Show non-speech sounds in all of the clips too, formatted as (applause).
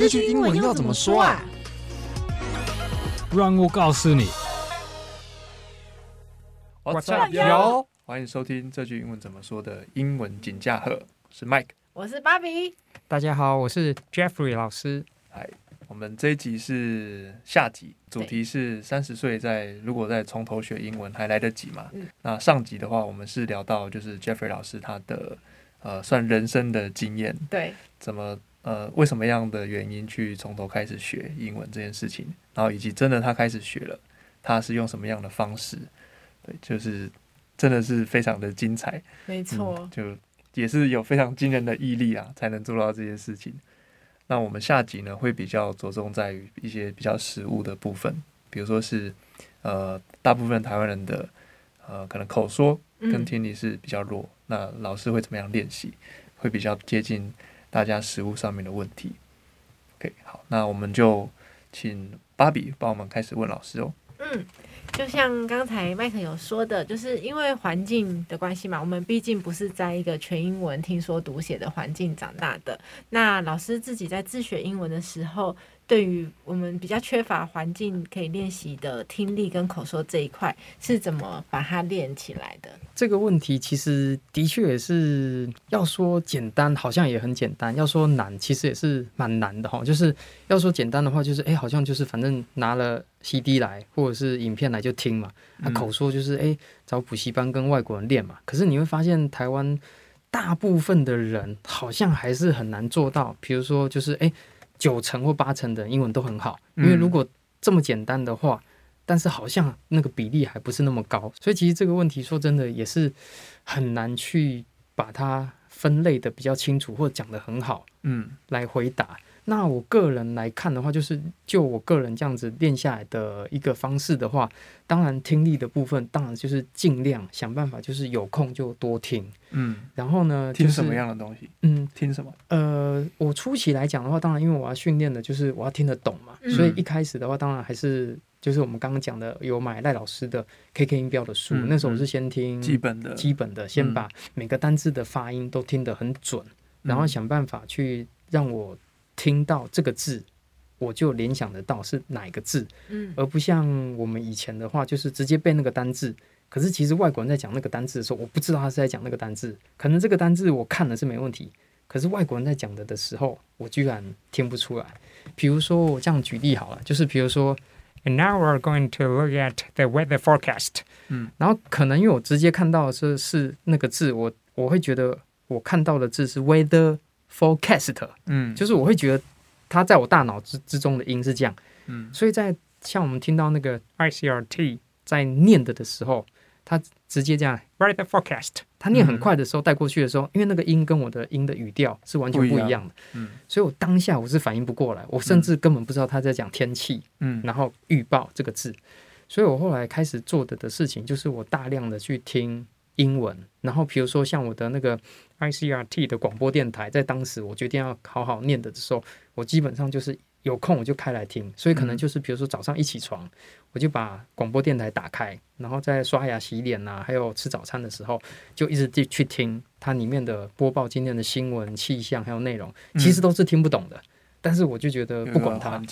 这句英文要怎么说啊？让我告诉你。What's up, yo？欢迎收听这句英文怎么说的英文锦驾鹤，我是 Mike，我是芭比。大家好，我是 Jeffrey 老师。来，我们这一集是下集，主题是三十岁在如果再从头学英文还来得及吗？嗯、那上集的话，我们是聊到就是 Jeffrey 老师他的呃算人生的经验，对，怎么。呃，为什么样的原因去从头开始学英文这件事情，然后以及真的他开始学了，他是用什么样的方式？对，就是真的是非常的精彩，没错，嗯，就也是有非常惊人的毅力啊，才能做到这件事情。那我们下集呢，会比较着重在于一些比较实物的部分，比如说是呃，大部分台湾人的呃，可能口说跟听力是比较弱，嗯，那老师会怎么样练习？会比较接近。大家食物上面的问题，OK，好，那我们就请芭比帮我们开始问老师哦。嗯，就像刚才麦克有说的，就是因为环境的关系嘛，我们毕竟不是在一个全英文听说读写的环境长大的。那老师自己在自学英文的时候，对于我们比较缺乏环境可以练习的听力跟口说这一块，是怎么把它练起来的？这个问题其实的确也是要说简单，好像也很简单；要说难，其实也是蛮难的哈。就是要说简单的话，就是哎，好像就是反正拿了 CD 来或者是影片来就听嘛。那、嗯啊、口说就是哎，找补习班跟外国人练嘛。可是你会发现，台湾大部分的人好像还是很难做到。比如说，就是哎。九成或八成的英文都很好，因为如果这么简单的话，嗯，但是好像那个比例还不是那么高，所以其实这个问题说真的也是很难去把它分类的比较清楚或讲得很好，嗯，来回答。那我个人来看的话，就是就我个人这样子练下来的一个方式的话，当然听力的部分，当然就是尽量想办法，就是有空就多听。嗯，然后呢，听什么样的东西？嗯，听什么？呃，我初期来讲的话，当然因为我要训练的就是我要听得懂嘛，嗯，所以一开始的话，当然还是就是我们刚刚讲的有买赖老师的 KK 音标的书，嗯，那时候我是先听基本的，基本的，先把每个单字的发音都听得很准，嗯，然后想办法去让我。听到这个字，我就联想得到是哪一个字，嗯，而不像我们以前的话，就是直接背那个单字。可是其实外国人在讲那个单字的时候，我不知道他是在讲那个单字。可能这个单字我看了是没问题，可是外国人在讲的的时候，我居然听不出来。比如说我这样举例好了，就是比如说，And now we're going to look at the weather forecast。嗯，然后可能因为我直接看到的是是那个字，我我会觉得我看到的字是 weather。Forecast，嗯，就是我会觉得它在我大脑之之中的音是这样，嗯，所以在像我们听到那个 ICRT 在念的的时候，它直接这样 write the forecast，它念很快的时候带过去的时候，因为那个音跟我的音的语调是完全不一样的，嗯，所以我当下我是反应不过来，我甚至根本不知道他在讲天气，嗯，然后预报这个字，所以我后来开始做的的事情就是我大量的去听。英文，然后比如说像我的那个 ICRT 的广播电台，在当时我决定要好好念的时候，我基本上就是有空我就开来听，所以可能就是比如说早上一起床，我就把广播电台打开，然后在刷牙、洗脸啊，还有吃早餐的时候，就一直去听它里面的播报今天的新闻、气象还有内容，其实都是听不懂的，但是我就觉得不管它。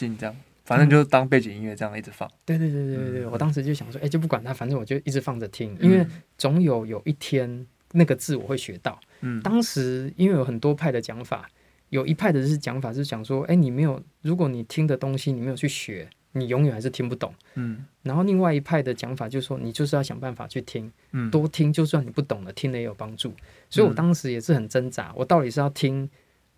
反正就是当背景音乐这样一直放。对对对对对对，我当时就想说，哎，就不管它，反正我就一直放着听，因为总有有一天那个字我会学到。嗯，当时因为有很多派的讲法，有一派的是讲法是讲说，哎，你没有，如果你听的东西你没有去学，你永远还是听不懂。嗯，然后另外一派的讲法就是说，你就是要想办法去听，嗯，多听，就算你不懂了，听了也有帮助。所以我当时也是很挣扎，我到底是要听，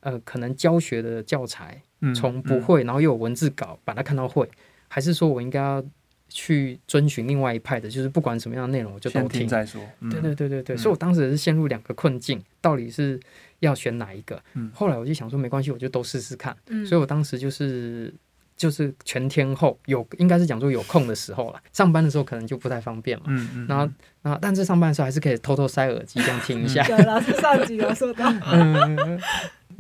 呃，可能教学的教材。从不会，然后又有文字稿，把它看到会，还是说我应该要去遵循另外一派的，就是不管什么样的内容，我就都听，再说。对对对对对，所以我当时也是陷入两个困境，到底是要选哪一个？后来我就想说，没关系，我就都试试看。所以我当时就是就是全天候有，应该是讲说有空的时候了，上班的时候可能就不太方便嘛。嗯嗯。然后然后，但是上班的时候还是可以偷偷塞耳机这样听一下。对，老师上集有说到。(laughs) (laughs) 嗯。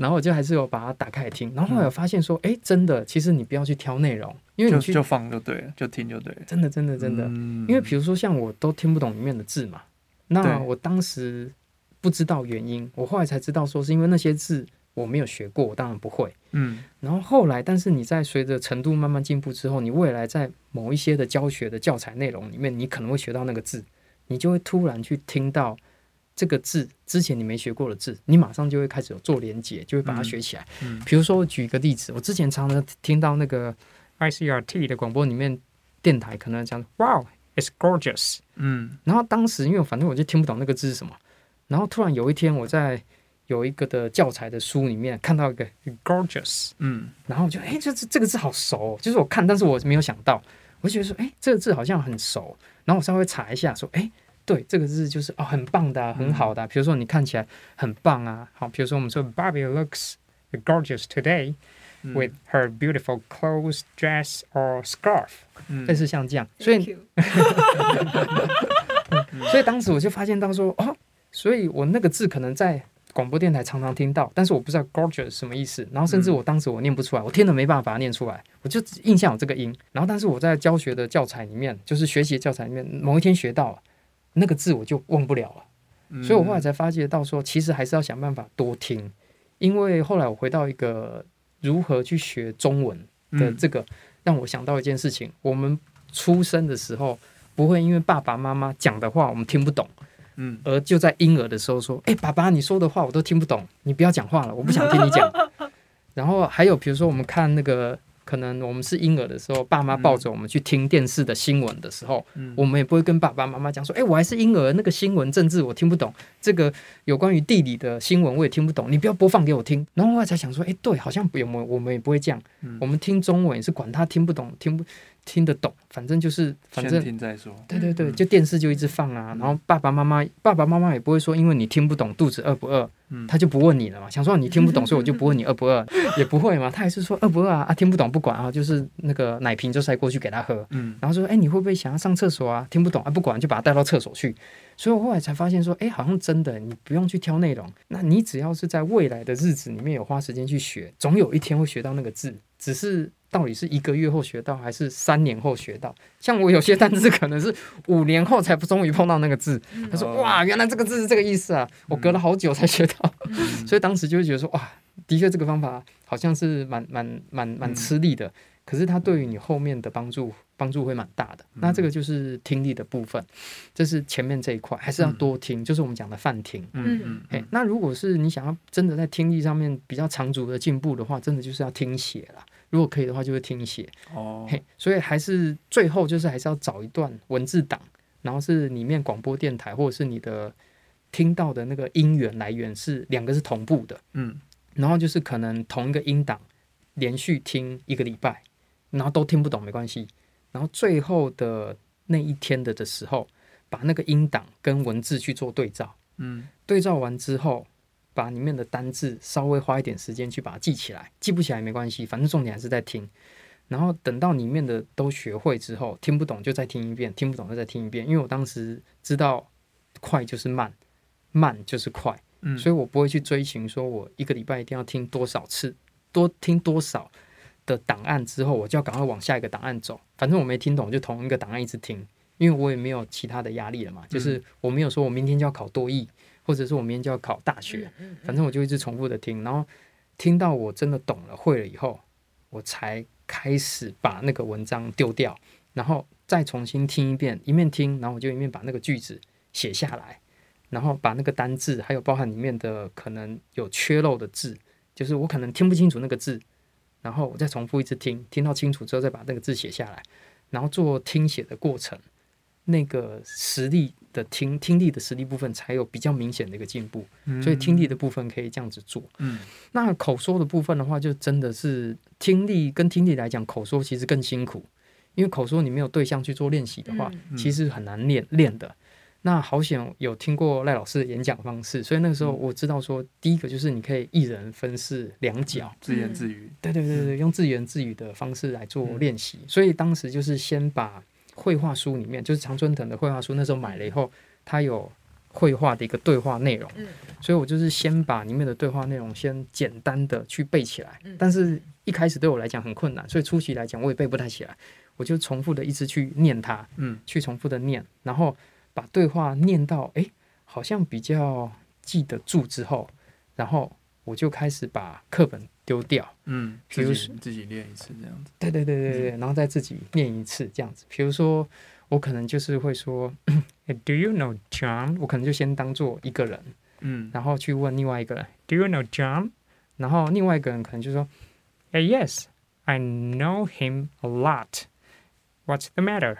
然后我就还是有把它打开来听，然后后来有发现说，哎、嗯，真的，其实你不要去挑内容，因为你去就，就放就对了，就听就对了。真的，真的，真的，嗯、因为比如说像我都听不懂里面的字嘛，那我当时不知道原因，我后来才知道说是因为那些字我没有学过，我当然不会。嗯，然后后来，但是你在随着程度慢慢进步之后，你未来在某一些的教学的教材内容里面，你可能会学到那个字，你就会突然去听到这个字之前你没学过的字，你马上就会开始有做连接，就会把它学起来。嗯，嗯，比如说我举一个例子，我之前常常听到那个 ICRT 的广播里面电台可能讲 Wow, it's gorgeous。嗯，然后当时因为反正我就听不懂那个字是什么，然后突然有一天我在有一个的教材的书里面看到一个 gorgeous，嗯，然后我就哎，这这这个字好熟，就是我看，但是我没有想到，我就觉得说，哎，这个字好像很熟，然后我稍微查一下，说，哎，对，这个字就是哦，很棒的、啊，很好的、啊，比如说你看起来很棒啊，好，比如说我们说 Barbie looks gorgeous today with her beautiful clothes, dress or scarf，类似像这样，所以，(laughs) 所以当时我就发现到说，哦，所以我那个字可能在。广播电台常常听到，但是我不知道 gorgeous 什么意思。然后甚至我当时我念不出来，我听了没办法把它念出来，我就印象有这个音。然后但是我在教学的教材里面，就是学习教材里面，某一天学到了那个字，我就忘不了了。所以我后来才发觉到说，其实还是要想办法多听。因为后来我回到一个如何去学中文的这个，让我想到一件事情：我们出生的时候不会因为爸爸妈妈讲的话我们听不懂。嗯，而就在婴儿的时候说：“哎、欸，爸爸，你说的话我都听不懂，你不要讲话了，我不想听你讲。”然后还有，比如说我们看那个，可能我们是婴儿的时候，爸妈抱着我们去听电视的新闻的时候，嗯、我们也不会跟爸爸妈妈讲说：“哎、欸，我还是婴儿，那个新闻政治我听不懂，这个有关于地理的新闻我也听不懂，你不要播放给我听。”然后我才想说：“哎、欸，对，好像不用，我们也不会这样，嗯、我们听中文也是管他听不懂，听不。”听得懂，反正就是，反正听再说。对对对，就电视就一直放啊，然后爸爸妈妈，爸爸妈妈也不会说，因为你听不懂，肚子饿不饿，他就不问你了嘛。想说你听不懂，(laughs) 所以我就不问你饿不饿，也不会嘛。他还是说饿不饿啊？啊，听不懂不管啊，就是那个奶瓶就塞过去给他喝。嗯，然后说，哎，你会不会想要上厕所啊？听不懂啊，不管，就把他带到厕所去。所以我后来才发现说，哎，好像真的，你不用去挑内容，那你只要是在未来的日子里面有花时间去学，总有一天会学到那个字，只是。到底是一个月后学到，还是三年后学到？像我有些单字可能是五年后才终于碰到那个字。他说：“哇，原来这个字是这个意思啊！”我隔了好久才学到，所以当时就会觉得说：“哇，的确这个方法好像是蛮蛮蛮蛮吃力的，可是它对于你后面的帮助帮助会蛮大的。”那这个就是听力的部分，这是前面这一块，还是要多听，就是我们讲的泛听。嗯嗯。哎，那如果是你想要真的在听力上面比较长足的进步的话，真的就是要听写了。如果可以的话，就会听写。哦。嘿，所以还是最后就是还是要找一段文字档，然后是里面广播电台或者是你的听到的那个音源来源是两个是同步的，嗯，然后就是可能同一个音档连续听一个礼拜，然后都听不懂没关系，然后最后的那一天的的时候，把那个音档跟文字去做对照，嗯，对照完之后。把里面的单字稍微花一点时间去把它记起来，记不起来没关系，反正重点还是在听。然后等到里面的都学会之后，听不懂就再听一遍，听不懂就再听一遍。因为我当时知道快就是慢，慢就是快，嗯，所以我不会去追寻说我一个礼拜一定要听多少次，多听多少的档案之后，我就要赶快往下一个档案走。反正我没听懂，就同一个档案一直听，因为我也没有其他的压力了嘛，就是我没有说我明天就要考多益。或者是我明天就要考大学，反正我就一直重复的听，然后听到我真的懂了、会了以后，我才开始把那个文章丢掉，然后再重新听一遍，一面听，然后我就一面把那个句子写下来，然后把那个单字还有包含里面的可能有缺漏的字，就是我可能听不清楚那个字，然后我再重复一次听，听到清楚之后再把那个字写下来，然后做听写的过程。那个实力的听听力的实力部分才有比较明显的一个进步，嗯、所以听力的部分可以这样子做。嗯，那口说的部分的话，就真的是听力跟听力来讲，口说其实更辛苦，因为口说你没有对象去做练习的话，嗯、其实很难练练的。那好险有听过赖老师的演讲方式，所以那个时候我知道说，第一个就是你可以一人分饰两角，自言自语。对对对对，用自言自语的方式来做练习。嗯、所以当时就是先把。绘画书里面就是常春藤的绘画书，那时候买了以后，它有绘画的一个对话内容，所以我就是先把里面的对话内容先简单的去背起来，但是一开始对我来讲很困难，所以初期来讲我也背不太起来，我就重复的一直去念它，嗯，去重复的念，然后把对话念到哎，好像比较记得住之后，然后我就开始把课本丢掉，嗯，比如说自己练一次这样子，对对对对对，然后再自己练一次这样子。比如说，我可能就是会说，(clears throat) Do you know John？我可能就先当做一个人，嗯，然后去问另外一个人，Do you know John？然后另外一个人可能就说，Yes，I know him a lot。What's the matter？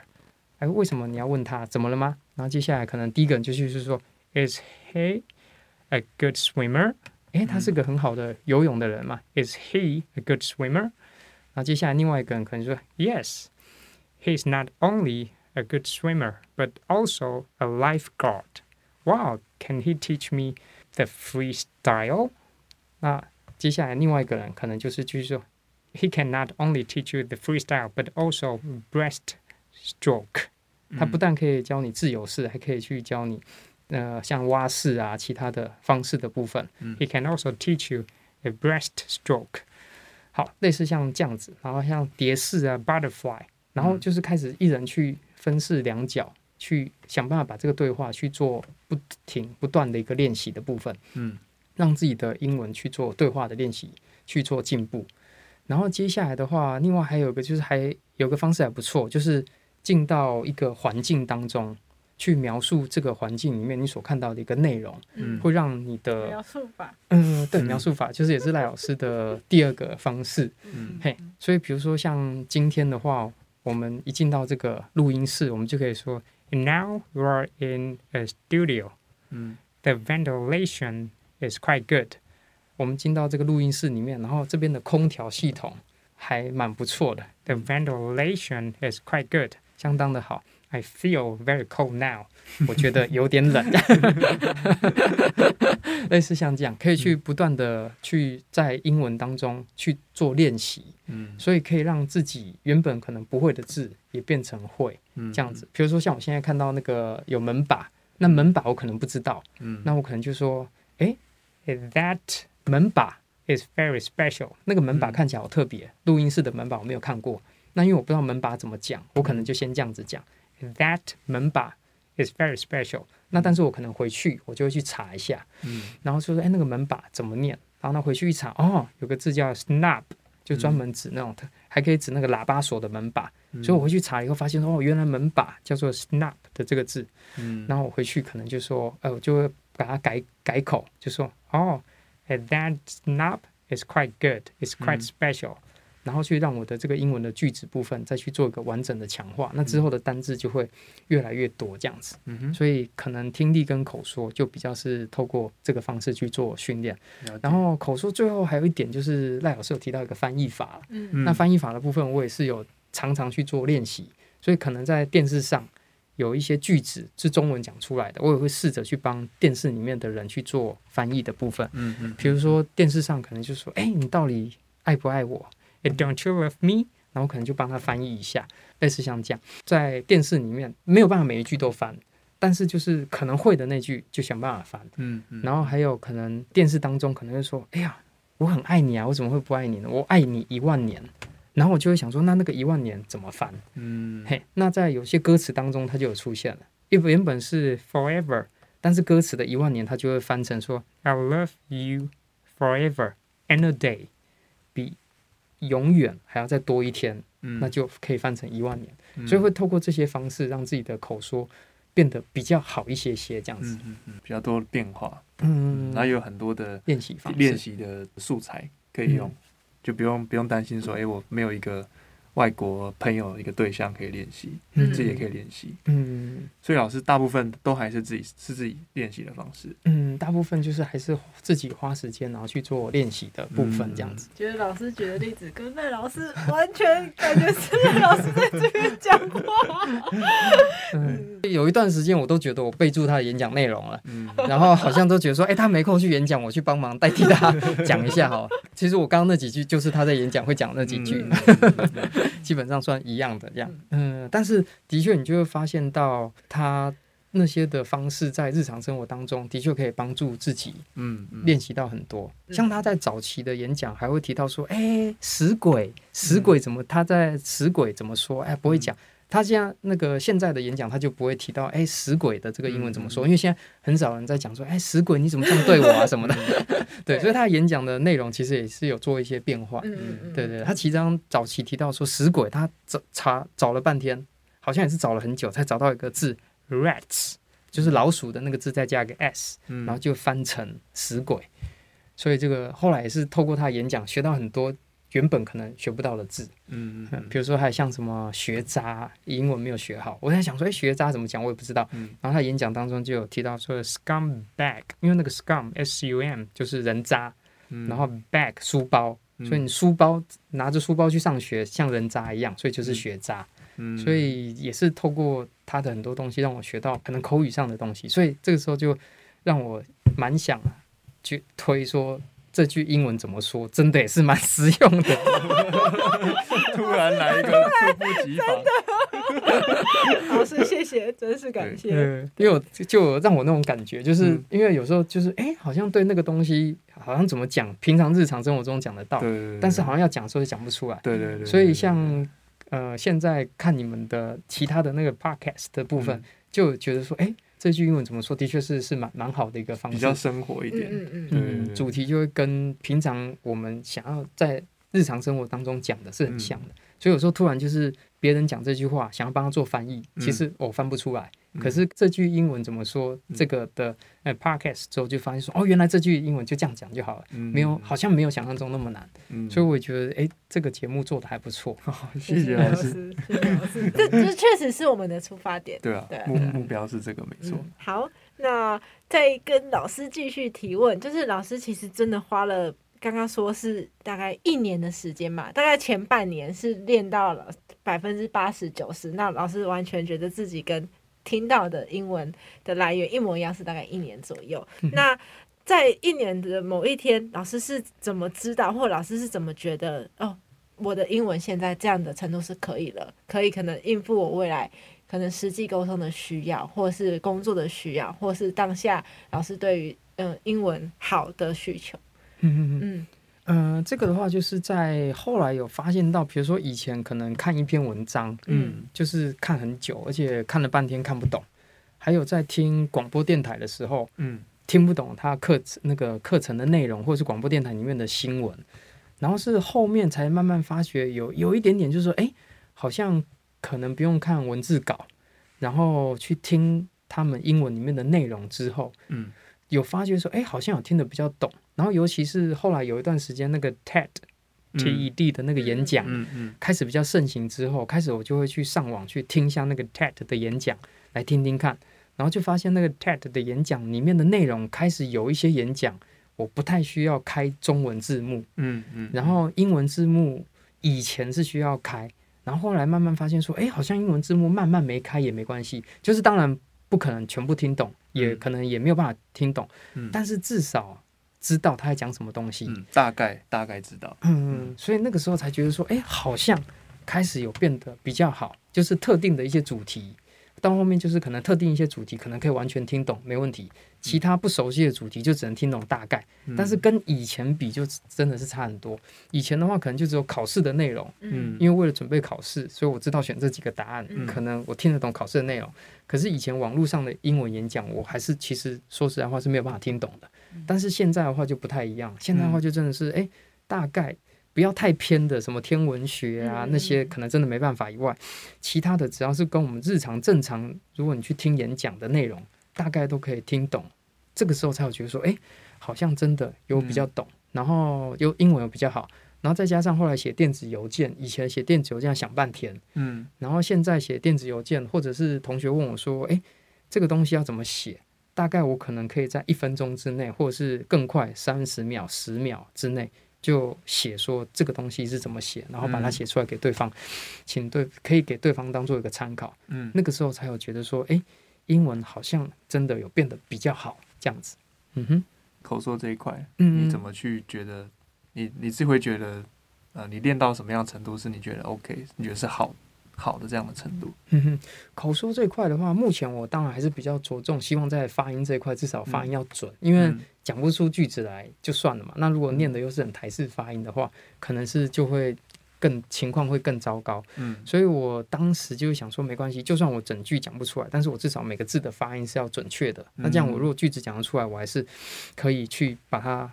哎，为什么你要问他？怎么了吗？然后接下来可能第一个人就去是说，Is he a good swimmer？诶，他是个很好的游泳的人嘛？Is he a good swimmer？然后接下来另外一个人可能说，Yes，he's not only a good swimmer but also a lifeguard。Wow，can he teach me the freestyle？那接下来另外一个人可能就是继续说，He can not only teach you the freestyle but also breaststroke。他不但可以教你自由式，还可以去教你。 呃，像蛙式啊，其他的方式的部分，嗯，He can also teach you a breaststroke。好，类似像这样子，然后像蝶式啊，butterfly，然后就是开始一人去分饰两角，去想办法把这个对话去做不停不断的一个练习的部分，嗯，让自己的英文去做对话的练习，去做进步。然后接下来的话，另外还有一个就是还有个方式还不错，就是进到一个环境当中。去描述这个环境里面你所看到的一个内容，嗯，会让你的描述法，嗯，对，描述法就是也是赖老师的第二个方式，嗯，嘿，所以比如说像今天的话，我们一进到这个录音室，我们就可以说，Now you are in a studio，嗯，The ventilation is quite good。我们进到这个录音室里面，然后这边的空调系统还蛮不错的，The ventilation is quite good，相当的好。I feel very cold now。(laughs) 我觉得有点冷，(laughs) 类似像这样，可以去不断的去在英文当中去做练习，嗯，所以可以让自己原本可能不会的字也变成会，嗯，这样子。比如说像我现在看到那个有门把，那门把我可能不知道，嗯，那我可能就说，诶，that 门把 is very special。那个门把看起来好特别，录音室的门把我没有看过，那因为我不知道门把怎么讲，我可能就先这样子讲。That 门把 is very special。那但是我可能回去，我就会去查一下，嗯，然后说说，哎，那个门把怎么念？然后呢，回去一查，哦，有个字叫 snap，就专门指那种，嗯、还可以指那个喇叭锁的门把。嗯、所以我回去查以后发现，哦，原来门把叫做 snap 的这个字。嗯，然后我回去可能就说，呃，我就会把它改改口，就说，哦，that snap is quite good，is quite special。嗯然后去让我的这个英文的句子部分再去做一个完整的强化，那之后的单字就会越来越多这样子。嗯哼。所以可能听力跟口说就比较是透过这个方式去做训练。然后口说最后还有一点就是赖老师有提到一个翻译法。嗯。那翻译法的部分我也是有常常去做练习，所以可能在电视上有一些句子是中文讲出来的，我也会试着去帮电视里面的人去做翻译的部分。嗯嗯。比如说电视上可能就说：“哎，你到底爱不爱我？” Don't you love me？然后可能就帮他翻译一下，类似像这样，在电视里面没有办法每一句都翻，但是就是可能会的那句就想办法翻。嗯嗯。然后还有可能电视当中可能会说：“哎呀，我很爱你啊，我怎么会不爱你呢？我爱你一万年。”然后我就会想说：“那那个一万年怎么翻？”嗯。嘿，那在有些歌词当中它就有出现了，因为原本是 forever，但是歌词的一万年它就会翻成说：“I'll love you forever and a day。”比永远还要再多一天，嗯、那就可以翻成一万年。嗯、所以会透过这些方式，让自己的口说变得比较好一些些，这样子，嗯嗯嗯、比较多的变化。嗯，然后有很多的练习方练习的素材可以用，嗯、就不用不用担心说，哎、欸，我没有一个。外国朋友一个对象可以练习，嗯、自己也可以练习。嗯，所以老师大部分都还是自己是自己练习的方式。嗯，大部分就是还是自己花时间然后去做练习的部分这样子。觉得老师举的例子跟赖老师完全感觉是赖老师在这边讲话。(laughs) 嗯，有一段时间我都觉得我备注他的演讲内容了，嗯，然后好像都觉得说，哎、欸，他没空去演讲，我去帮忙代替他讲一下哈。其实我刚刚那几句就是他在演讲会讲那几句。嗯 (laughs) 基本上算一样的这样，嗯，但是的确你就会发现到他那些的方式在日常生活当中的确可以帮助自己，嗯，练习到很多。像他在早期的演讲还会提到说，哎，死鬼，死鬼怎么他在死鬼怎么说？哎，不会讲，他现在那个现在的演讲，他就不会提到哎死鬼的这个英文怎么说，因为现在很少人在讲说哎死鬼你怎么这么对我啊 (laughs) 什么的。对，所以他演讲的内容其实也是有做一些变化。嗯对对，他其中早期提到说死鬼，他找查找了半天，好像也是找了很久才找到一个字 rats，就是老鼠的那个字再加一个 s，然后就翻成死鬼。所以这个后来也是透过他演讲学到很多原本可能学不到的字，嗯嗯，比如说还有像什么学渣，英文没有学好，我在想说，哎，学渣怎么讲，我也不知道。嗯，然后他演讲当中就有提到说 scumbag，因为那个 scum s u m 就是人渣，然后 bag 书包，所以你书包拿着书包去上学像人渣一样，所以就是学渣。嗯，所以也是透过他的很多东西让我学到可能口语上的东西，所以这个时候就让我蛮想。去推说这句英文怎么说，真的也是蛮实用的。(laughs) 突然来一个猝不及防，老师谢谢，真是感谢。因为我就让我那种感觉，就是、嗯、因为有时候就是哎，好像对那个东西，好像怎么讲，平常日常生活中讲得到，但是好像要讲的时候就讲不出来。对对对。所以像呃，现在看你们的其他的那个 podcast 的部分，嗯、就觉得说，哎。这句英文怎么说？的确是是蛮蛮好的一个方式，比较生活一点。嗯嗯嗯，主题就会跟平常我们想要在日常生活当中讲的是很像的，嗯、所以有时候突然就是别人讲这句话，想要帮他做翻译，其实我翻不出来。可是这句英文怎么说？这个的呃 podcast 之后就发现说，哦，原来这句英文就这样讲就好了，没有好像没有想象中那么难。所以我觉得，哎，这个节目做的还不错。(laughs) 谢谢老师，谢谢老师，(laughs) 这这确实是我们的出发点。对啊，目目标是这个没错。好，那再跟老师继续提问，就是老师其实真的花了刚刚说是大概一年的时间嘛，大概前半年是练到了百分之八十九十，那老师完全觉得自己跟听到的英文的来源一模一样，是大概一年左右。嗯、那在一年的某一天，老师是怎么知道，或者老师是怎么觉得？哦，我的英文现在这样的程度是可以了，可以可能应付我未来可能实际沟通的需要，或是工作的需要，或是当下老师对于嗯、呃、英文好的需求。嗯嗯嗯。嗯、呃，这个的话，就是在后来有发现到，比如说以前可能看一篇文章，嗯，就是看很久，而且看了半天看不懂；还有在听广播电台的时候，嗯，听不懂他课那个课程的内容，或者是广播电台里面的新闻，然后是后面才慢慢发觉有有一点点，就是说，哎，好像可能不用看文字稿，然后去听他们英文里面的内容之后，嗯，有发觉说，哎，好像有听得比较懂。然后，尤其是后来有一段时间，那个 TED、TED 的那个演讲开始比较盛行之后，开始我就会去上网去听一下那个 TED 的演讲，来听听看。然后就发现那个 TED 的演讲里面的内容开始有一些演讲，我不太需要开中文字幕。嗯嗯。然后英文字幕以前是需要开，然后后来慢慢发现说，哎，好像英文字幕慢慢没开也没关系。就是当然不可能全部听懂，也可能也没有办法听懂。但是至少。知道他在讲什么东西，嗯、大概大概知道，嗯，所以那个时候才觉得说，哎、欸，好像开始有变得比较好，就是特定的一些主题，到后面就是可能特定一些主题可能可以完全听懂，没问题，其他不熟悉的主题就只能听懂大概，嗯、但是跟以前比就真的是差很多。以前的话可能就只有考试的内容，嗯，因为为了准备考试，所以我知道选这几个答案，嗯、可能我听得懂考试的内容，可是以前网络上的英文演讲，我还是其实说实在话是没有办法听懂的。但是现在的话就不太一样，现在的话就真的是，哎、嗯，大概不要太偏的什么天文学啊，嗯、那些可能真的没办法以外，其他的只要是跟我们日常正常，如果你去听演讲的内容，大概都可以听懂。这个时候才有觉得说，哎，好像真的有比较懂，嗯、然后又英文又比较好，然后再加上后来写电子邮件，以前写电子邮件要想半天，嗯，然后现在写电子邮件，或者是同学问我说，哎，这个东西要怎么写？大概我可能可以在一分钟之内，或者是更快三十秒、十秒之内就写说这个东西是怎么写，然后把它写出来给对方，嗯、请对可以给对方当做一个参考。嗯，那个时候才有觉得说，哎，英文好像真的有变得比较好这样子。嗯哼，口说这一块，嗯，你怎么去觉得？你你是会觉得，呃，你练到什么样程度是你觉得 OK？你觉得是好？好的，这样的程度。嗯哼，口说这一块的话，目前我当然还是比较着重，希望在发音这一块至少发音要准，嗯、因为讲不出句子来就算了嘛。那如果念的又是很台式发音的话，可能是就会更情况会更糟糕。嗯，所以我当时就想说，没关系，就算我整句讲不出来，但是我至少每个字的发音是要准确的。那这样我如果句子讲得出来，我还是可以去把它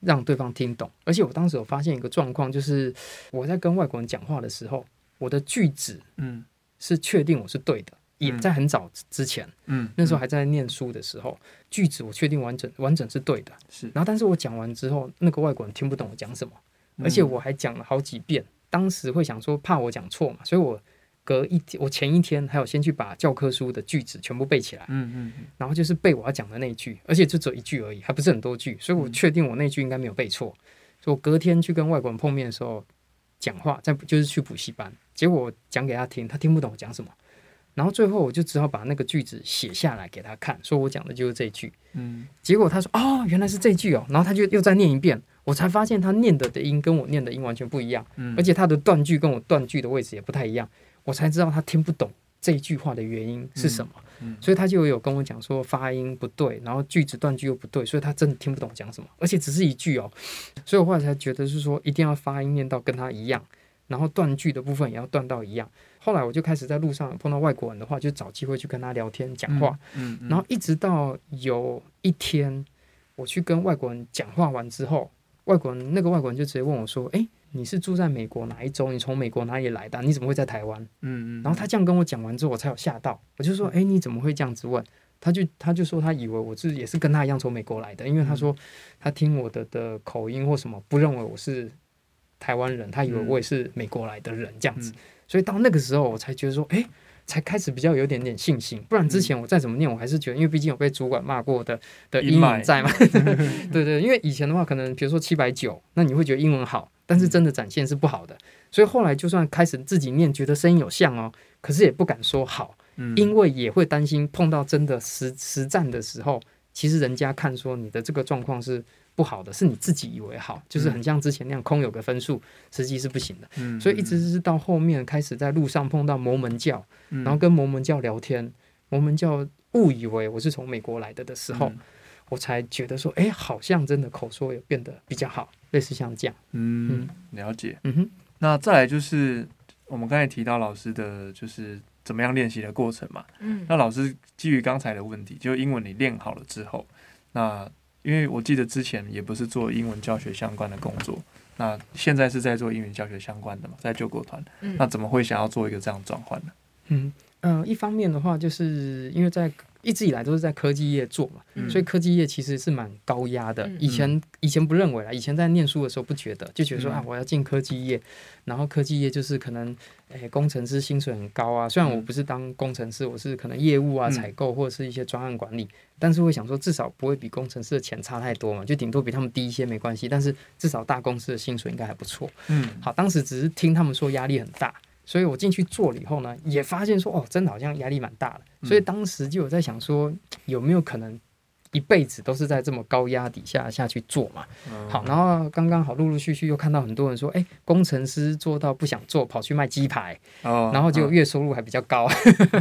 让对方听懂。而且我当时有发现一个状况，就是我在跟外国人讲话的时候，我的句子嗯是确定我是对的。也在很早之前，嗯，那时候还在念书的时候，嗯、句子我确定完整完整是对的，是。然后，但是我讲完之后，那个外国人听不懂我讲什么，嗯、而且我还讲了好几遍。当时会想说，怕我讲错嘛，所以我隔一天，我前一天还有先去把教科书的句子全部背起来，嗯嗯，然后就是背我要讲的那句，而且就只有一句而已，还不是很多句，所以我确定我那句应该没有背错。所以我隔天去跟外国人碰面的时候讲话，在就是去补习班，结果讲给他听，他听不懂我讲什么。然后最后我就只好把那个句子写下来给他看，说我讲的就是这句。嗯，结果他说哦，原来是这句哦，然后他就又再念一遍，我才发现他念的的音跟我念的音完全不一样，嗯，而且他的断句跟我断句的位置也不太一样，我才知道他听不懂这句话的原因是什么。嗯，所以他就有跟我讲说发音不对，然后句子断句又不对，所以他真的听不懂讲什么，而且只是一句哦，所以我后来才觉得是说一定要发音念到跟他一样，然后断句的部分也要断到一样。后来我就开始在路上碰到外国人的话，就找机会去跟他聊天讲话。嗯，嗯，嗯，然后一直到有一天，我去跟外国人讲话完之后，外国人那个外国人就直接问我说：“诶，你是住在美国哪一州？你从美国哪里来的？你怎么会在台湾？”嗯嗯。然后他这样跟我讲完之后，我才有吓到。我就说：“诶，你怎么会这样子问？”他就他就说他以为我是也是跟他一样从美国来的，因为他说他听我的的口音或什么，不认为我是台湾人，他以为我也是美国来的人这样子。所以到那个时候，我才觉得说，哎，才开始比较有点点信心。不然之前我再怎么念，我还是觉得，因为毕竟有被主管骂过的的阴影在嘛。(laughs) 对对，因为以前的话，可能比如说七百九，那你会觉得英文好，但是真的展现是不好的。所以后来就算开始自己念，觉得声音有像哦，可是也不敢说好，因为也会担心碰到真的实实战的时候，其实人家看说你的这个状况是。不好的是你自己以为好，就是很像之前那样空有个分数，实际是不行的。嗯，所以一直是到后面开始在路上碰到摩门教，然后跟摩门教聊天，摩门教误以为我是从美国来的的时候，我才觉得说，哎，好像真的口说有变得比较好，类似像这样。嗯，了解。嗯哼，那再来就是我们刚才提到老师的就是怎么样练习的过程嘛。嗯，那老师基于刚才的问题，就英文你练好了之后，那。因为我记得之前也不是做英文教学相关的工作，那现在是在做英语教学相关的嘛，在救国团，嗯、那怎么会想要做一个这样转换呢？嗯呃，一方面的话，就是因为在一直以来都是在科技业做嘛，嗯、所以科技业其实是蛮高压的。嗯、以前以前不认为啦，以前在念书的时候不觉得，就觉得说、嗯、啊，我要进科技业，然后科技业就是可能。诶，工程师薪水很高啊！虽然我不是当工程师，我是可能业务啊、采购或者是一些专案管理，但是会想说，至少不会比工程师的钱差太多嘛，就顶多比他们低一些没关系。但是至少大公司的薪水应该还不错。嗯，好，当时只是听他们说压力很大，所以我进去做了以后呢，也发现说，哦，真的好像压力蛮大的。所以当时就有在想说，有没有可能？一辈子都是在这么高压底下下去做嘛，好，然后刚刚好陆陆续续又看到很多人说，哎，工程师做到不想做，跑去卖鸡排，然后结果月收入还比较高，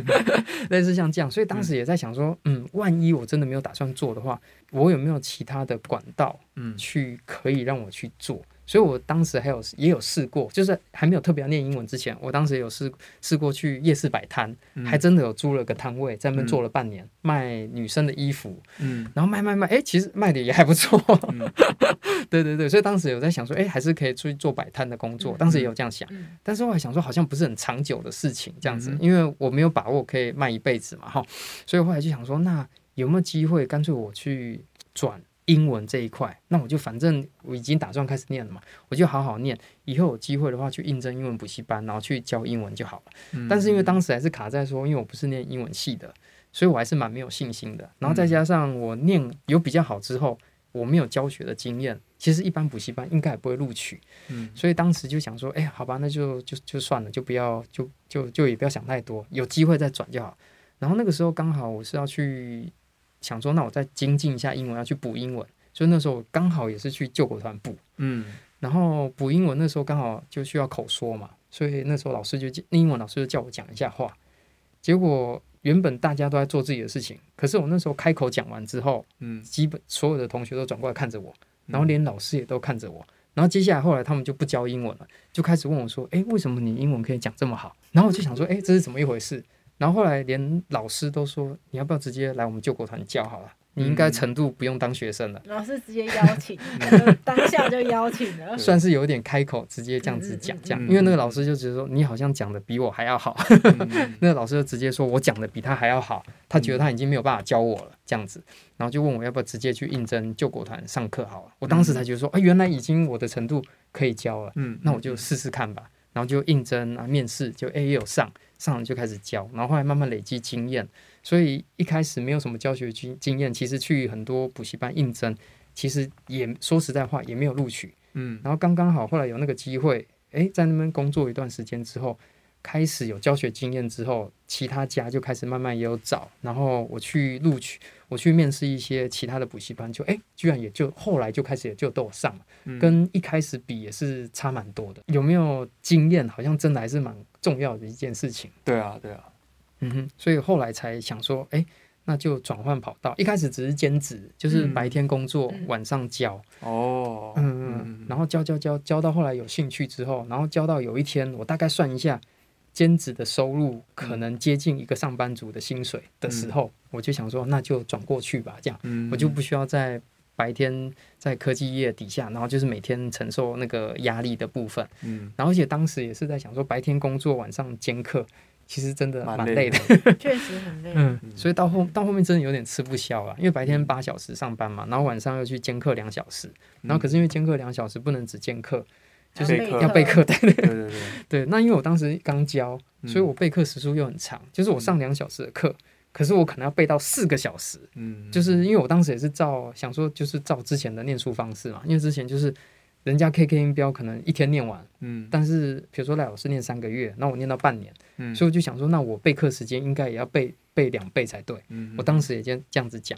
(laughs) 类似像这样，所以当时也在想说，嗯，万一我真的没有打算做的话，我有没有其他的管道，嗯，去可以让我去做。所以我当时还有也有试过，就是还没有特别要念英文之前，我当时也有试试过去夜市摆摊，嗯、还真的有租了个摊位，在那边做了半年，嗯、卖女生的衣服，嗯，然后卖卖卖，哎，其实卖的也还不错，嗯、(laughs) 对对对，所以当时有在想说，哎，还是可以出去做摆摊的工作，当时也有这样想，嗯、但是我还想说，好像不是很长久的事情，这样子，嗯、因为我没有把握可以卖一辈子嘛，哈，所以后来就想说，那有没有机会，干脆我去转。英文这一块，那我就反正我已经打算开始念了嘛，我就好好念，以后有机会的话去应征英文补习班，然后去教英文就好了。嗯、但是因为当时还是卡在说，因为我不是念英文系的，所以我还是蛮没有信心的。然后再加上我念有比较好之后，我没有教学的经验，其实一般补习班应该也不会录取。嗯，所以当时就想说，哎，好吧，那就就就算了，就不要就就就也不要想太多，有机会再转就好。然后那个时候刚好我是要去。想说，那我再精进一下英文，要去补英文。所以那时候刚好也是去救国团补，嗯，然后补英文那时候刚好就需要口说嘛，所以那时候老师就那英文老师就叫我讲一下话。结果原本大家都在做自己的事情，可是我那时候开口讲完之后，嗯，基本所有的同学都转过来看着我，然后连老师也都看着我。然后接下来后来他们就不教英文了，就开始问我说：“哎，为什么你英文可以讲这么好？”然后我就想说：“哎，这是怎么一回事？”然后后来连老师都说：“你要不要直接来我们救国团教好了？”你应该程度不用当学生了，老师直接邀请，嗯、(laughs) 当下就邀请了，算是有点开口，直接这样子讲这样，嗯、因为那个老师就觉得说你好像讲的比我还要好，(laughs) 嗯、那个老师就直接说我讲的比他还要好，他觉得他已经没有办法教我了这样子，然后就问我要不要直接去应征救国团上课好了，我当时才觉得说啊，原来已经我的程度可以教了，嗯，那我就试试看吧，然后就应征啊面试就 A 也有上，上了就开始教，然后后来慢慢累积经验。所以一开始没有什么教学经经验，其实去很多补习班应征，其实也说实在话也没有录取，嗯，然后刚刚好后来有那个机会，诶，在那边工作一段时间之后，开始有教学经验之后，其他家就开始慢慢也有找，然后我去录取，我去面试一些其他的补习班，就诶，居然也就后来就开始也就都有上了，嗯，跟一开始比也是差蛮多的，有没有经验？好像真的还是蛮重要的一件事情。对啊，对啊。嗯哼，所以后来才想说，哎，那就转换跑道。一开始只是兼职，就是白天工作，嗯、晚上教。哦，嗯嗯，然后教教教教到后来有兴趣之后，然后教到有一天，我大概算一下，兼职的收入可能接近一个上班族的薪水的时候，嗯、我就想说，那就转过去吧，这样，嗯、我就不需要在白天在科技业底下，然后就是每天承受那个压力的部分。嗯，然后而且当时也是在想说，白天工作，晚上兼课。其实真的蛮累的，(laughs) 确实很累。嗯，所以到后到后面真的有点吃不消了，因为白天八小时上班嘛，然后晚上又去兼课两小时，然后可是因为兼课两小时不能只兼课，就是要备课。对对对对。那因为我当时刚教，所以我备课时数又很长，就是我上两小时的课，可是我可能要备到四个小时。嗯，就是因为我当时也是照想说，就是照之前的念书方式嘛，因为之前就是。人家 KK 音标可能一天念完，嗯，但是比如说赖老师念三个月，那我念到半年，嗯，所以我就想说，那我备课时间应该也要备备两倍才对，嗯，我当时也这样这样子讲，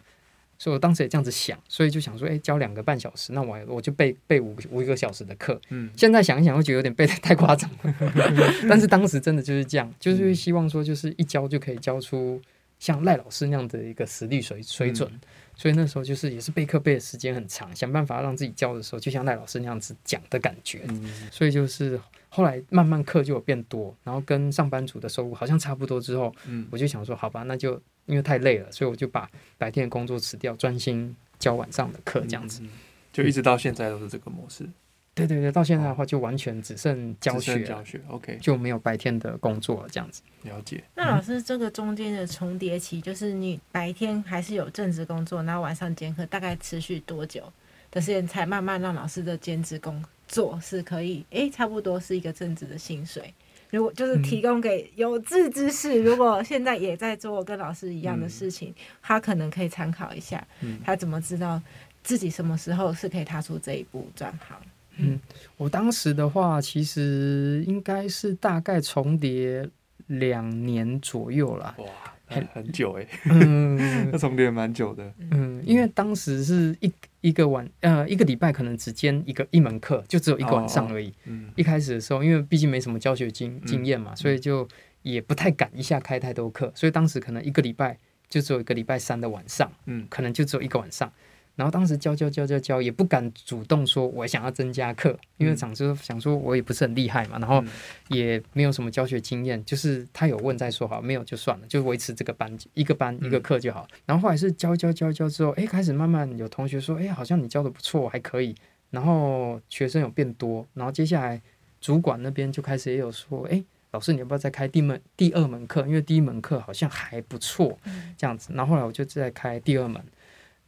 所以我当时也这样子想，所以就想说，哎，教两个半小时，那我我就备备五五个小时的课，嗯，现在想一想，会觉得有点背的太夸张了，(laughs) 但是当时真的就是这样，就是希望说，就是一教就可以教出像赖老师那样的一个实力水水准。所以那时候就是也是备课备的时间很长，想办法让自己教的时候就像赖老师那样子讲的感觉。嗯、所以就是后来慢慢课就有变多，然后跟上班族的收入好像差不多之后，嗯、我就想说好吧，那就因为太累了，所以我就把白天的工作辞掉，专心教晚上的课，这样子、嗯，就一直到现在都是这个模式。对对对，到现在的话就完全只剩教学，教学，OK，就没有白天的工作了，这样子。了解。那老师，这个中间的重叠期，就是你白天还是有正职工作，然后晚上兼课，大概持续多久的时间才慢慢让老师的兼职工作是可以，哎，差不多是一个正职的薪水？如果就是提供给有志之士，如果现在也在做跟老师一样的事情，嗯、他可能可以参考一下，他怎么知道自己什么时候是可以踏出这一步转行？嗯，我当时的话，其实应该是大概重叠两年左右啦。哇，很很久哎，嗯，(laughs) 那重叠蛮久的。嗯，因为当时是一一个晚，呃，一个礼拜可能只兼一个一门课，就只有一个晚上而已。嗯，一开始的时候，因为毕竟没什么教学经经验嘛，所以就也不太敢一下开太多课，所以当时可能一个礼拜就只有一个礼拜三的晚上，嗯，可能就只有一个晚上。然后当时教教教教教，也不敢主动说我想要增加课，因为想说想说我也不是很厉害嘛，然后也没有什么教学经验，就是他有问再说好，没有就算了，就维持这个班一个班一个课就好。然后后来是教教教教之后，哎，开始慢慢有同学说，哎，好像你教的不错，还可以。然后学生有变多，然后接下来主管那边就开始也有说，哎，老师你要不要再开第门第二门课？因为第一门课好像还不错，这样子。然后后来我就再开第二门。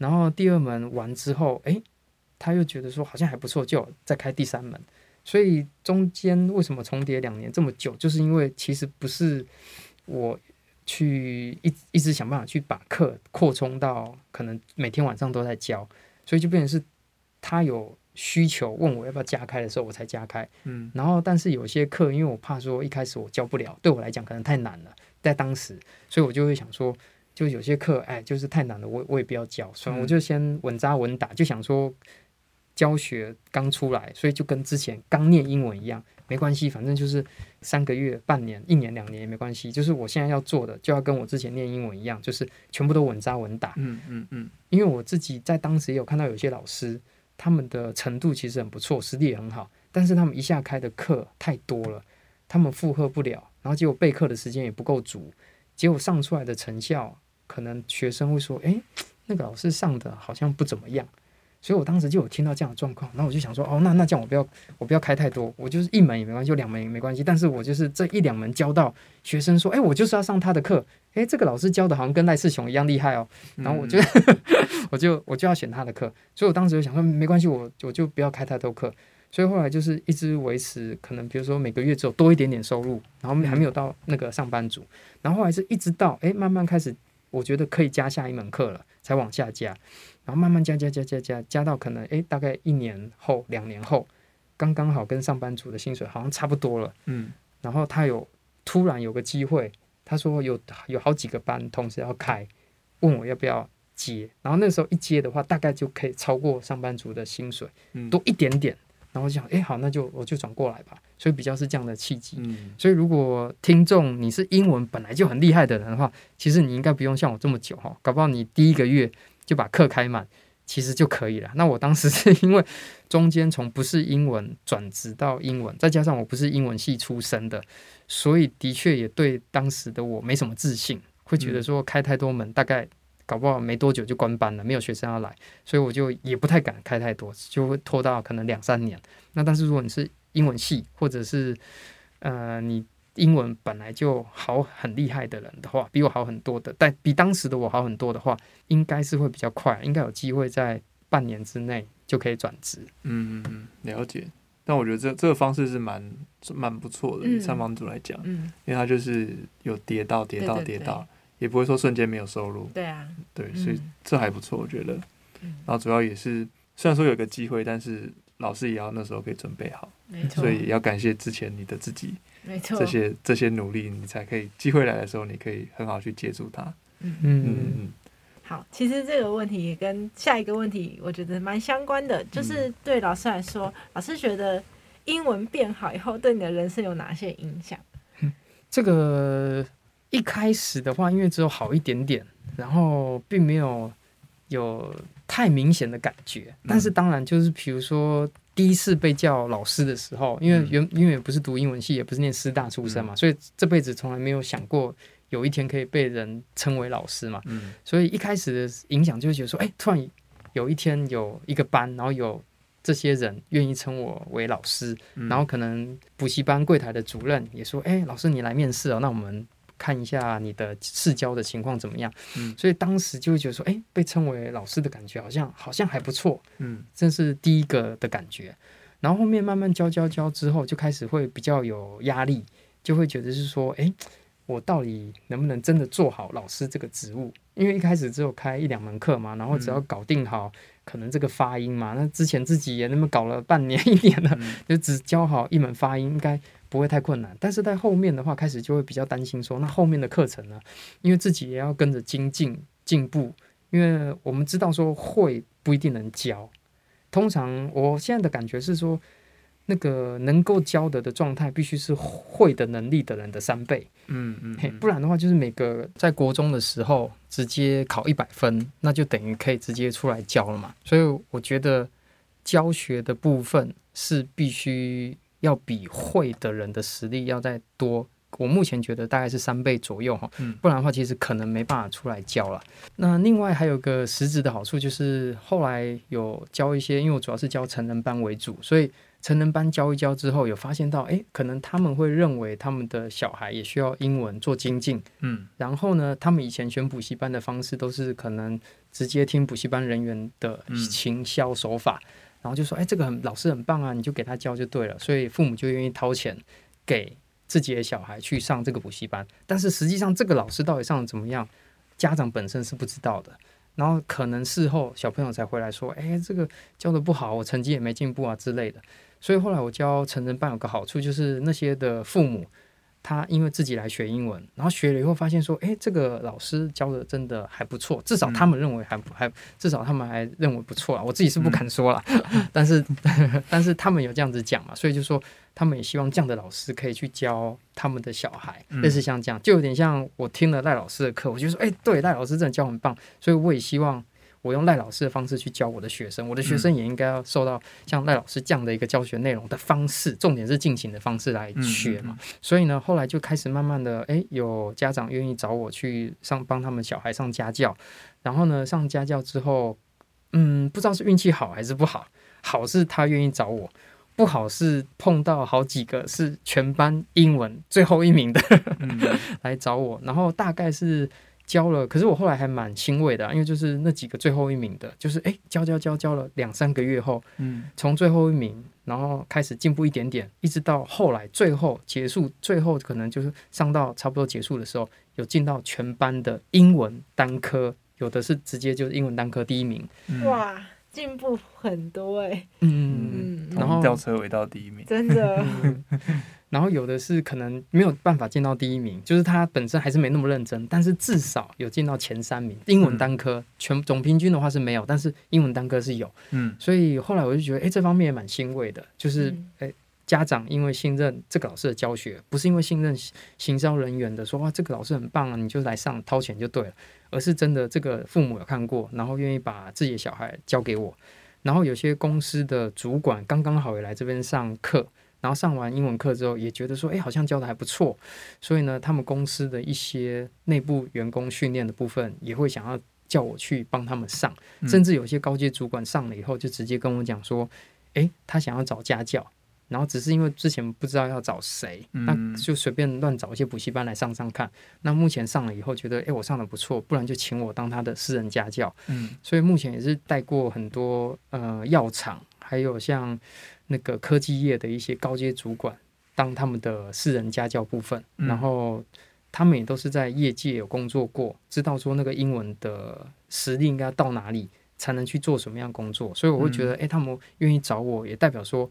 然后第二门完之后，诶，他又觉得说好像还不错，就再开第三门。所以中间为什么重叠两年这么久，就是因为其实不是我去一一直想办法去把课扩充到可能每天晚上都在教，所以就变成是他有需求问我要不要加开的时候，我才加开。嗯，然后但是有些课，因为我怕说一开始我教不了，对我来讲可能太难了，在当时，所以我就会想说。就有些课，哎，就是太难了，我我也不要教，所以我就先稳扎稳打，就想说教学刚出来，所以就跟之前刚念英文一样，没关系，反正就是三个月、半年、一年、两年也没关系，就是我现在要做的，就要跟我之前念英文一样，就是全部都稳扎稳打。嗯嗯嗯，因为我自己在当时也有看到有些老师。他们的程度其实很不错，实力也很好，但是他们一下开的课太多了，他们负荷不了，然后结果备课的时间也不够足，结果上出来的成效，可能学生会说：“诶，(tsk) 那个老师上的好像不怎么样。”所以我当时就有听到这样的状况，然后我就想说：“哦，那那这样我不要，我不要开太多，我就是一门也没关系，就两门也没关系，但是我就是这一两门教到学生说：‘诶，我就是要上他的课。’诶，这个老师教的好像跟赖世雄一样厉害哦。然后我就、嗯、(laughs) 我就我就要选他的课，所以我当时就想说没关系，我我就不要开太多课。所以后来就是一直维持，可能比如说每个月只有多一点点收入，然后还没有到那个上班族。然后后来是一直到诶，慢慢开始，我觉得可以加下一门课了，才往下加。”然后慢慢加加加加加加到可能诶，大概一年后两年后，刚刚好跟上班族的薪水好像差不多了。嗯，然后他有突然有个机会，他说有有好几个班同时要开，问我要不要接。然后那时候一接的话，大概就可以超过上班族的薪水，多一点点。然后我想，哎，好，那就我就转过来吧。所以比较是这样的契机。所以如果听众你是英文本来就很厉害的人的话，其实你应该不用像我这么久哈，搞不好你第一个月。就把课开满，其实就可以了。那我当时是因为中间从不是英文转职到英文，再加上我不是英文系出身的，所以的确也对当时的我没什么自信，会觉得说开太多门，大概搞不好没多久就关班了，没有学生要来，所以我就也不太敢开太多，就会拖到可能两三年。那但是如果你是英文系，或者是呃你。英文本来就好很厉害的人的话，比我好很多的，但比当时的我好很多的话，应该是会比较快，应该有机会在半年之内就可以转职。嗯嗯嗯，了解。但我觉得这这个方式是蛮蛮不错的，以上班族来讲，嗯，因为他就是有跌到跌到跌到，也不会说瞬间没有收入。对啊，对，所以这还不错，我觉得。然后主要也是，虽然说有个机会，但是老师也要那时候可以准备好，没错，所以也要感谢之前你的自己。没错，这些这些努力，你才可以机会来的时候，你可以很好去接住它。嗯嗯嗯。好，其实这个问题也跟下一个问题，我觉得蛮相关的，就是对老师来说，嗯、老师觉得英文变好以后，对你的人生有哪些影响？嗯，这个一开始的话，因为只有好一点点，然后并没有有太明显的感觉。但是当然，就是比如说。第一次被叫老师的时候，因为原因为不是读英文系，也不是念师大出身嘛，嗯、所以这辈子从来没有想过有一天可以被人称为老师嘛。嗯、所以一开始的影响就会觉得说，哎、欸，突然有一天有一个班，然后有这些人愿意称我为老师，嗯、然后可能补习班柜台的主任也说，哎、欸，老师你来面试哦，那我们。看一下你的试教的情况怎么样？嗯，所以当时就会觉得说，哎、欸，被称为老师的感觉好像好像还不错，嗯，这是第一个的感觉。然后后面慢慢教教教之后，就开始会比较有压力，就会觉得是说，哎、欸，我到底能不能真的做好老师这个职务？因为一开始只有开一两门课嘛，然后只要搞定好可能这个发音嘛，那之前自己也那么搞了半年一年了，就只教好一门发音应该。不会太困难，但是在后面的话，开始就会比较担心说，那后面的课程呢？因为自己也要跟着精进进步，因为我们知道说会不一定能教。通常我现在的感觉是说，那个能够教的的状态，必须是会的能力的人的三倍。嗯嗯，嘿，不然的话，就是每个在国中的时候直接考一百分，那就等于可以直接出来教了嘛。所以我觉得教学的部分是必须。要比会的人的实力要再多，我目前觉得大概是三倍左右哈，不然的话其实可能没办法出来教了。那另外还有个实质的好处就是后来有教一些，因为我主要是教成人班为主，所以成人班教一教之后，有发现到，哎，可能他们会认为他们的小孩也需要英文做精进，嗯，然后呢，他们以前选补习班的方式都是可能直接听补习班人员的行销手法。然后就说：“哎，这个很老师很棒啊，你就给他教就对了。”所以父母就愿意掏钱给自己的小孩去上这个补习班。但是实际上，这个老师到底上的怎么样，家长本身是不知道的。然后可能事后小朋友才回来说：“哎，这个教得不好，我成绩也没进步啊之类的。”所以后来我教成人班有个好处，就是那些的父母。他因为自己来学英文，然后学了以后发现说，诶，这个老师教的真的还不错，至少他们认为还还，至少他们还认为不错啊。我自己是不敢说了，嗯、(laughs) 但是 (laughs) 但是他们有这样子讲嘛，所以就说他们也希望这样的老师可以去教他们的小孩，类似像这样，就有点像我听了赖老师的课，我就说，诶，对，赖老师真的教很棒，所以我也希望我用赖老师的方式去教我的学生，我的学生也应该要受到像赖老师这样的一个教学内容的方式，重点是进行的方式来学嘛。所以呢，后来就开始慢慢的，哎，有家长愿意找我去上帮他们小孩上家教，然后呢，上家教之后，嗯，不知道是运气好还是不好，好是他愿意找我。不好是碰到好几个是全班英文最后一名的 (laughs) 来找我，然后大概是教了，可是我后来还蛮欣慰的，因为就是那几个最后一名的，就是诶教教教教了两三个月后，嗯，从最后一名，然后开始进步一点点，一直到后来最后结束，最后可能就是上到差不多结束的时候，有进到全班的英文单科，有的是直接就是英文单科第一名，哇。进步很多哎、欸，嗯，然后吊车尾到第一名，真的。(laughs) 然后有的是可能没有办法进到第一名，就是他本身还是没那么认真，但是至少有进到前三名。英文单科全总平均的话是没有，但是英文单科是有，嗯。所以后来我就觉得，哎，这方面也蛮欣慰的，就是哎，家长因为信任这个老师的教学，不是因为信任行销人员的说哇，这个老师很棒啊，你就来上掏钱就对了。而是真的，这个父母有看过，然后愿意把自己的小孩交给我。然后有些公司的主管刚刚好也来这边上课，然后上完英文课之后，也觉得说，哎，好像教的还不错。所以呢，他们公司的一些内部员工训练的部分，也会想要叫我去帮他们上。甚至有些高阶主管上了以后，就直接跟我讲说，哎，他想要找家教。然后只是因为之前不知道要找谁，那就随便乱找一些补习班来上上看。那目前上了以后，觉得哎，我上的不错，不然就请我当他的私人家教。嗯，所以目前也是带过很多呃药厂，还有像那个科技业的一些高阶主管当他们的私人家教部分。然后他们也都是在业界有工作过，知道说那个英文的实力应该到哪里才能去做什么样工作。所以我会觉得，哎，他们愿意找我，也代表说。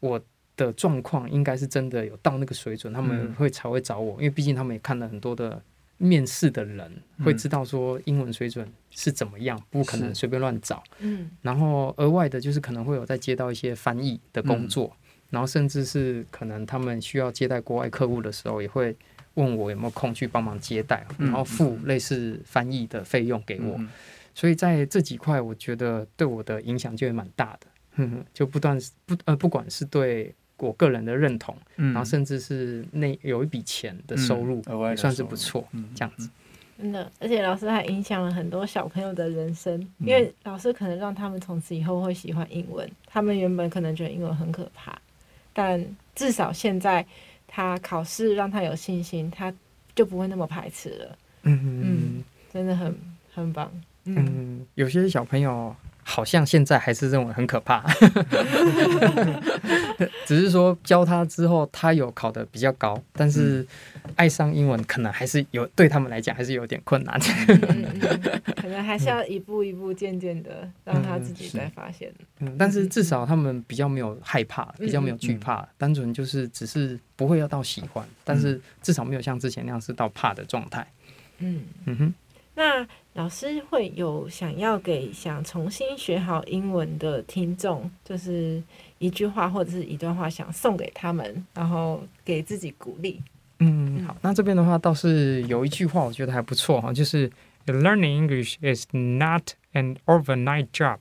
我的状况应该是真的有到那个水准，他们会才会找我，因为毕竟他们也看了很多的面试的人，会知道说英文水准是怎么样，不可能随便乱找。嗯，然后额外的就是可能会有在接到一些翻译的工作，然后甚至是可能他们需要接待国外客户的时候，也会问我有没有空去帮忙接待，然后付类似翻译的费用给我。所以在这几块，我觉得对我的影响就会蛮大的。就不断不呃，不管是对我个人的认同，嗯、然后甚至是那有一笔钱的收入，也算是不错，嗯、这样子。真的，而且老师还影响了很多小朋友的人生，因为老师可能让他们从此以后会喜欢英文。他们原本可能觉得英文很可怕，但至少现在他考试让他有信心，他就不会那么排斥了。嗯嗯，真的很很棒。嗯，嗯，有些小朋友。好像现在还是认为很可怕，(laughs) 只是说教他之后，他有考得比较高，但是爱上英文可能还是有，对他们来讲还是有点困难。嗯嗯，可能还是要一步一步、渐渐的让他自己再发现。嗯，但是至少他们比较没有害怕，比较没有惧怕，单纯就是只是不会要到喜欢，但是至少没有像之前那样是到怕的状态。嗯嗯哼。那老师会有想要给想重新学好英文的听众，就是一句话或者是一段话，想送给他们，然后给自己鼓励。嗯，好，那这边的话倒是有一句话，我觉得还不错哈，就是 Learning English is not an overnight job。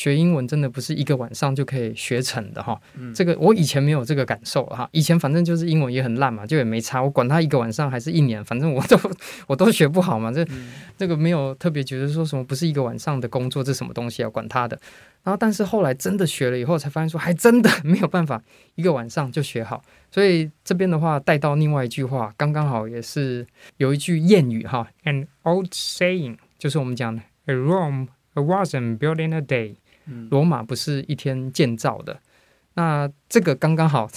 学英文真的不是一个晚上就可以学成的哈，嗯、这个我以前没有这个感受哈，以前反正就是英文也很烂嘛，就也没差，我管他一个晚上还是一年，反正我都 (laughs) 我都学不好嘛，这、嗯、这个没有特别觉得说什么不是一个晚上的工作，这什么东西啊管他的。然后但是后来真的学了以后，才发现说还真的没有办法一个晚上就学好，所以这边的话带到另外一句话，刚刚好也是有一句谚语哈，an old saying，就是我们讲的 a room a wasn't built in a day。罗马不是一天建造的，那这个刚刚好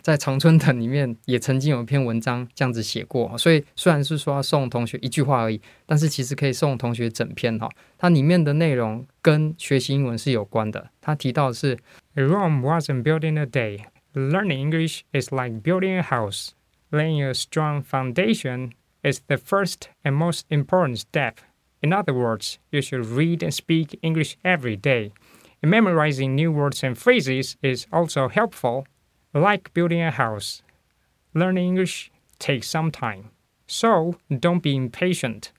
在长春藤里面也曾经有一篇文章这样子写过，所以虽然是说要送同学一句话而已，但是其实可以送同学整篇哈。它里面的内容跟学习英文是有关的。他提到的是，Rome wasn't built in a day. Learning English is like building a house. Laying a strong foundation is the first and most important step. In other words, you should read and speak English every day. And memorizing new words and phrases is also helpful. Like building a house, learning English takes some time. So don't be impatient.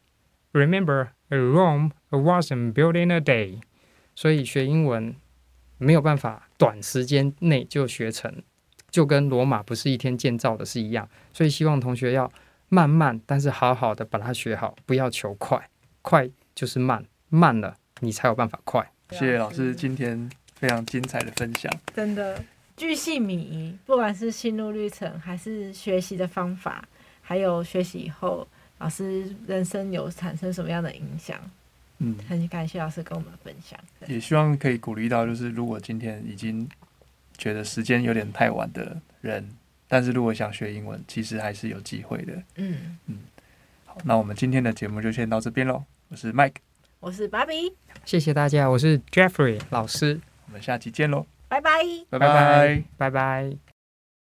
Remember, A Rome wasn't built in a day。所以学英文没有办法短时间内就学成，就跟罗马不是一天建造的是一样。所以希望同学要慢慢，但是好好的把它学好，不要求快， 快就是慢，慢了你才有办法快。谢谢老师今天非常精彩的分享，真的巨细靡遗，不管是心路历程，还是学习的方法，还有学习以后老师人生有产生什么样的影响。嗯，很感谢老师跟我们分享，也希望可以鼓励到，就是如果今天已经觉得时间有点太晚的人，但是如果想学英文，其实还是有机会的。嗯嗯，好，那我们今天的节目就先到这边喽。我是 Mike，我是 Bobby，谢谢大家，我是 Jeffrey 老师，我们下期见喽，拜拜，拜拜，拜拜。